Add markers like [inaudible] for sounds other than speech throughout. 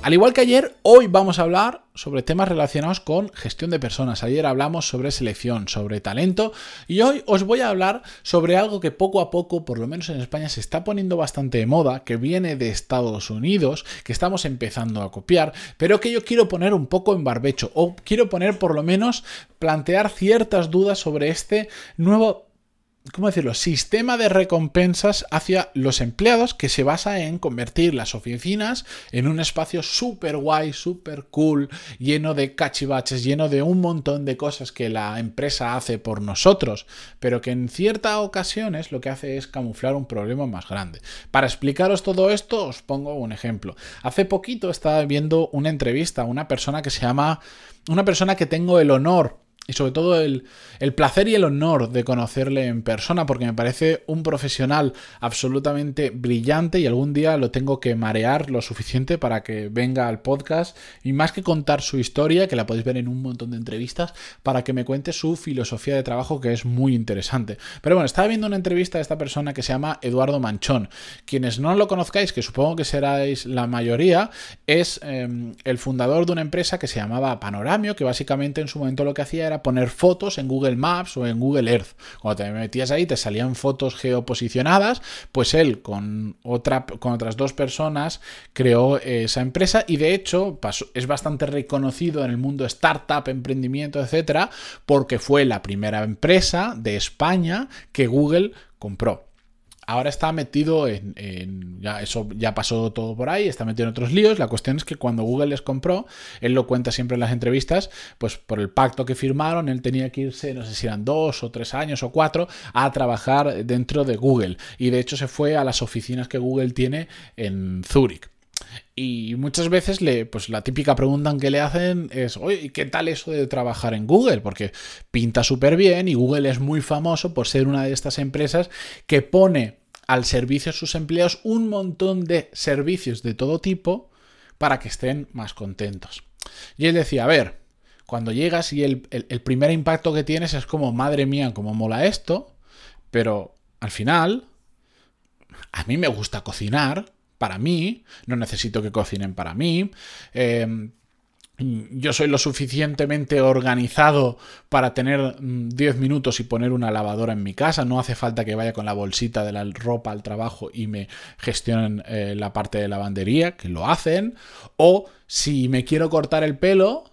Al igual que ayer, hoy vamos a hablar sobre temas relacionados con gestión de personas. Ayer hablamos sobre selección, sobre talento y hoy os voy a hablar sobre algo que poco a poco, por lo menos en España, se está poniendo bastante de moda, que viene de Estados Unidos, que estamos empezando a copiar, pero que yo quiero poner un poco en barbecho o quiero poner por lo menos plantear ciertas dudas sobre este nuevo ¿cómo decirlo?, sistema de recompensas hacia los empleados que se basa en convertir las oficinas en un espacio súper guay, súper cool, lleno de cachivaches, lleno de un montón de cosas que la empresa hace por nosotros, pero que en ciertas ocasiones lo que hace es camuflar un problema más grande. Para explicaros todo esto, os pongo un ejemplo. Hace poquito estaba viendo una entrevista a una persona que se llama, una persona que tengo el honor y sobre todo el, placer y el honor de conocerle en persona, porque me parece un profesional absolutamente brillante y algún día lo tengo que marear lo suficiente para que venga al podcast y más que contar su historia, que la podéis ver en un montón de entrevistas, para que me cuente su filosofía de trabajo que es muy interesante. Pero bueno, estaba viendo una entrevista de esta persona que se llama Eduardo Manchón. Quienes no lo conozcáis, que supongo que seráis la mayoría, es em, el fundador de una empresa que se llamaba Panoramio, que básicamente en su momento lo que hacía era poner fotos en Google Maps o en Google Earth. Cuando te metías ahí te salían fotos geoposicionadas, pues él con, con otras dos personas creó esa empresa y de hecho es bastante reconocido en el mundo startup, emprendimiento, etcétera, porque fue la primera empresa de España que Google compró ahora está metido en, ya eso ya pasó todo por ahí, está metido en otros líos. La cuestión es que cuando Google les compró, él lo cuenta siempre en las entrevistas, pues por el pacto que firmaron, él tenía que irse, no sé si eran dos o tres años o cuatro, a trabajar dentro de Google. Y de hecho se fue a las oficinas que Google tiene en Zúrich. Y muchas veces le, pues la típica pregunta que le hacen es, oye, ¿qué tal eso de trabajar en Google? Porque pinta súper bien y Google es muy famoso por ser una de estas empresas que pone al servicio de sus empleados un montón de servicios de todo tipo para que estén más contentos. Y él decía, a ver, cuando llegas y el, el primer impacto que tienes es como, madre mía, cómo mola esto, pero al final, a mí me gusta cocinar, para mí, no necesito que cocinen para mí. Em, yo soy lo suficientemente organizado para tener 10 mm, minutos y poner una lavadora en mi casa. No hace falta que vaya con la bolsita de la ropa al trabajo y me gestionen eh, la parte de lavandería, que lo hacen. O si me quiero cortar el pelo,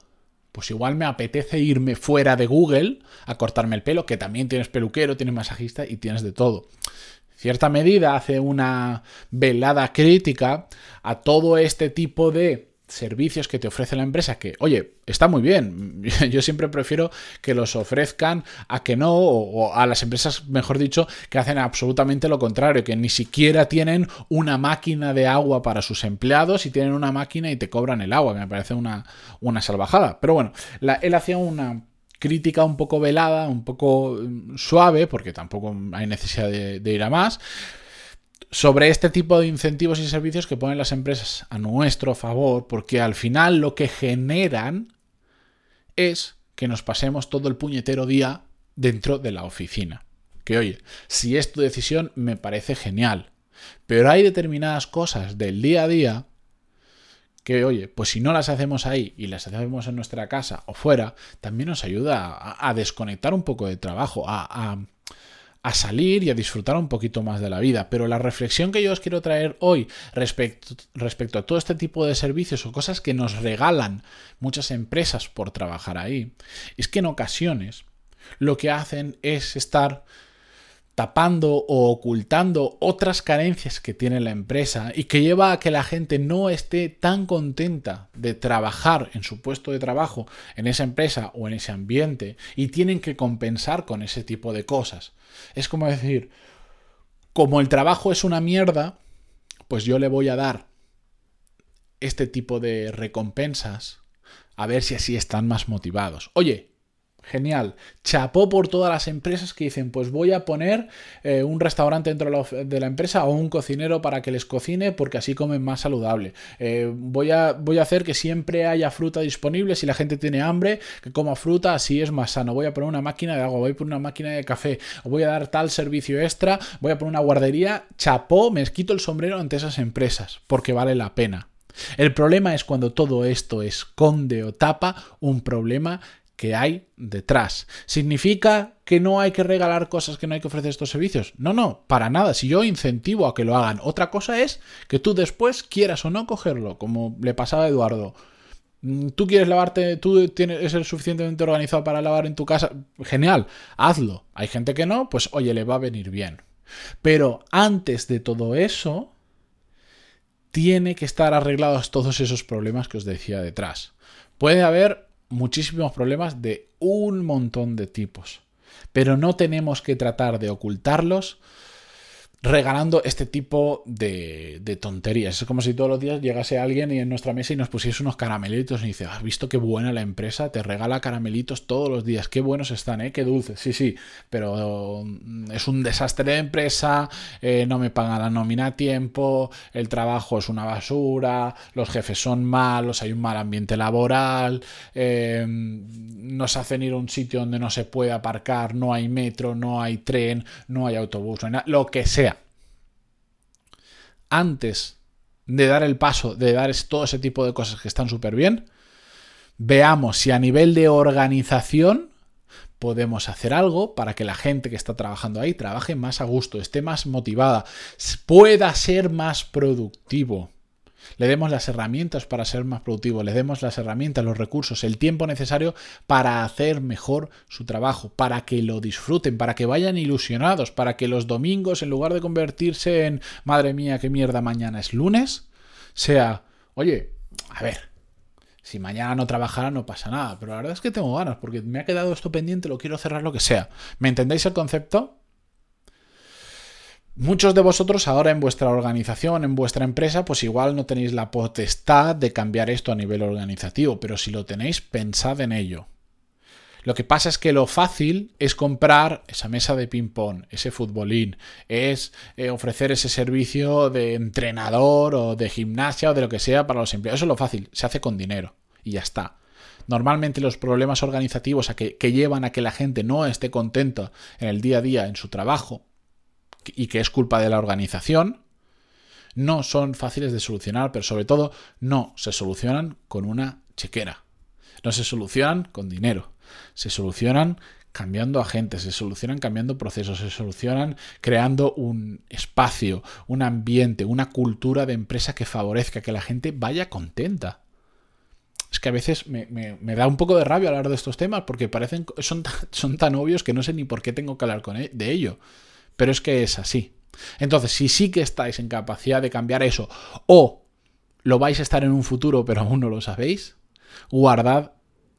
pues igual me apetece irme fuera de Google a cortarme el pelo, que también tienes peluquero, tienes masajista y tienes de todo cierta medida hace una velada crítica a todo este tipo de servicios que te ofrece la empresa que, oye, está muy bien. [laughs] Yo siempre prefiero que los ofrezcan a que no, o, a las empresas, mejor dicho, que hacen absolutamente lo contrario, que ni siquiera tienen una máquina de agua para sus empleados y tienen una máquina y te cobran el agua, me parece una, una salvajada. Pero bueno, él hacía una crítica un poco velada, un poco mm, suave, porque tampoco hay necesidad de, ir a más, sobre este tipo de incentivos y servicios que ponen las empresas a nuestro favor, porque al final lo que generan es que nos pasemos todo el puñetero día dentro de la oficina. Que oye, si es tu decisión me parece genial, pero hay determinadas cosas del día a día que, oye, pues si no las hacemos ahí y las hacemos en nuestra casa o fuera, también nos ayuda a, desconectar un poco de trabajo, a, salir y a disfrutar un poquito más de la vida. Pero la reflexión que yo os quiero traer hoy respecto, respecto a todo este tipo de servicios o cosas que nos regalan muchas empresas por trabajar ahí, es que en ocasiones lo que hacen es estar tapando o ocultando otras carencias que tiene la empresa y que lleva a que la gente no esté tan contenta de trabajar en su puesto de trabajo, en esa empresa o en ese ambiente y tienen que compensar con ese tipo de cosas. Es como decir, como el trabajo es una mierda, pues yo le voy a dar este tipo de recompensas, a ver si así están más motivados. Oye, Genial. Chapó por todas las empresas que dicen, pues voy a poner eh, un restaurante dentro de la, empresa o un cocinero para que les cocine porque así comen más saludable. Eh, voy, a, voy a hacer que siempre haya fruta disponible. Si la gente tiene hambre, que coma fruta, así es más sano. Voy a poner una máquina de agua, voy a poner una máquina de café, voy a dar tal servicio extra, voy a poner una guardería. Chapó, me quito el sombrero ante esas empresas porque vale la pena. El problema es cuando todo esto esconde o tapa un problema que hay detrás. ¿Significa que no hay que regalar cosas, que no hay que ofrecer estos servicios? No, no, para nada. Si yo incentivo a que lo hagan, otra cosa es que tú después quieras o no cogerlo, como le pasaba a Eduardo. Mm, tú quieres lavarte, tú tienes, ser suficientemente organizado para lavar en tu casa, genial, hazlo. Hay gente que no, pues oye, le va a venir bien. Pero antes de todo eso, tiene que estar arreglados todos esos problemas que os decía detrás. Puede haber muchísimos problemas de un montón de tipos. Pero no tenemos que tratar de ocultarlos regalando este tipo de, tonterías. Es como si todos los días llegase alguien y en nuestra mesa y nos pusiese unos caramelitos y dice, ¿has visto qué buena la empresa? Te regala caramelitos todos los días. Qué buenos están, ¿eh? Qué dulces. Sí, sí, pero mm, es un desastre de empresa, eh, no me pagan la nómina a tiempo, el trabajo es una basura, los jefes son malos, hay un mal ambiente laboral, eh, nos hacen ir a un sitio donde no se puede aparcar, no hay metro, no hay tren, no hay autobús, no hay nada, lo que sea antes de dar el paso, de dar todo ese tipo de cosas que están súper bien, veamos si a nivel de organización podemos hacer algo para que la gente que está trabajando ahí trabaje más a gusto, esté más motivada, pueda ser más productivo le demos las herramientas para ser más productivo, le demos las herramientas, los recursos, el tiempo necesario para hacer mejor su trabajo, para que lo disfruten, para que vayan ilusionados, para que los domingos, en lugar de convertirse en, madre mía, qué mierda, mañana es lunes, sea, oye, a ver, si mañana no trabajara no pasa nada, pero la verdad es que tengo ganas porque me ha quedado esto pendiente, lo quiero cerrar lo que sea. ¿Me entendéis el concepto? Muchos de vosotros ahora en vuestra organización, en vuestra empresa, pues igual no tenéis la potestad de cambiar esto a nivel organizativo, pero si lo tenéis, pensad en ello. Lo que pasa es que lo fácil es comprar esa mesa de ping-pong, ese futbolín, es eh, ofrecer ese servicio de entrenador o de gimnasia o de lo que sea para los empleados. Eso es lo fácil, se hace con dinero y ya está. Normalmente los problemas organizativos que, que llevan a que la gente no esté contenta en el día a día en su trabajo y que es culpa de la organización, no son fáciles de solucionar, pero sobre todo no se solucionan con una chequera. No se solucionan con dinero. Se solucionan cambiando agentes, se solucionan cambiando procesos, se solucionan creando un espacio, un ambiente, una cultura de empresa que favorezca que la gente vaya contenta. Es que a veces me, da un poco de rabia hablar de estos temas porque parecen son, son tan obvios que no sé ni por qué tengo que hablar con e, de ello pero es que es así. Entonces, si sí que estáis en capacidad de cambiar eso, o lo vais a estar en un futuro, pero aún no lo sabéis, guardad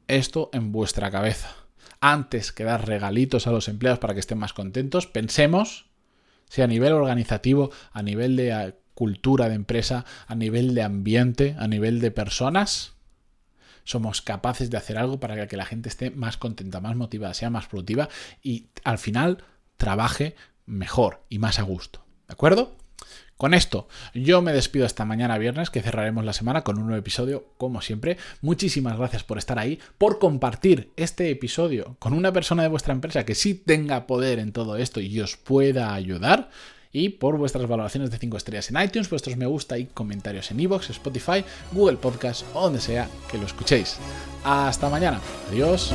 esto en vuestra cabeza. Antes que dar regalitos a los empleados para que estén más contentos, pensemos si a nivel organizativo, a nivel de eh, cultura de empresa, a nivel de ambiente, a nivel de personas, somos capaces de hacer algo para que la gente esté más contenta, más motivada, sea más productiva y al final trabaje mejor y más a gusto. ¿De acuerdo? Con esto, yo me despido hasta mañana viernes, que cerraremos la semana con un nuevo episodio, como siempre. Muchísimas gracias por estar ahí, por compartir este episodio con una persona de vuestra empresa que sí tenga poder en todo esto y os pueda ayudar. Y por vuestras valoraciones de 5 estrellas en iTunes, vuestros me gusta y comentarios en iVoox, Spotify, Google Podcast o donde sea que lo escuchéis. Hasta mañana. Adiós.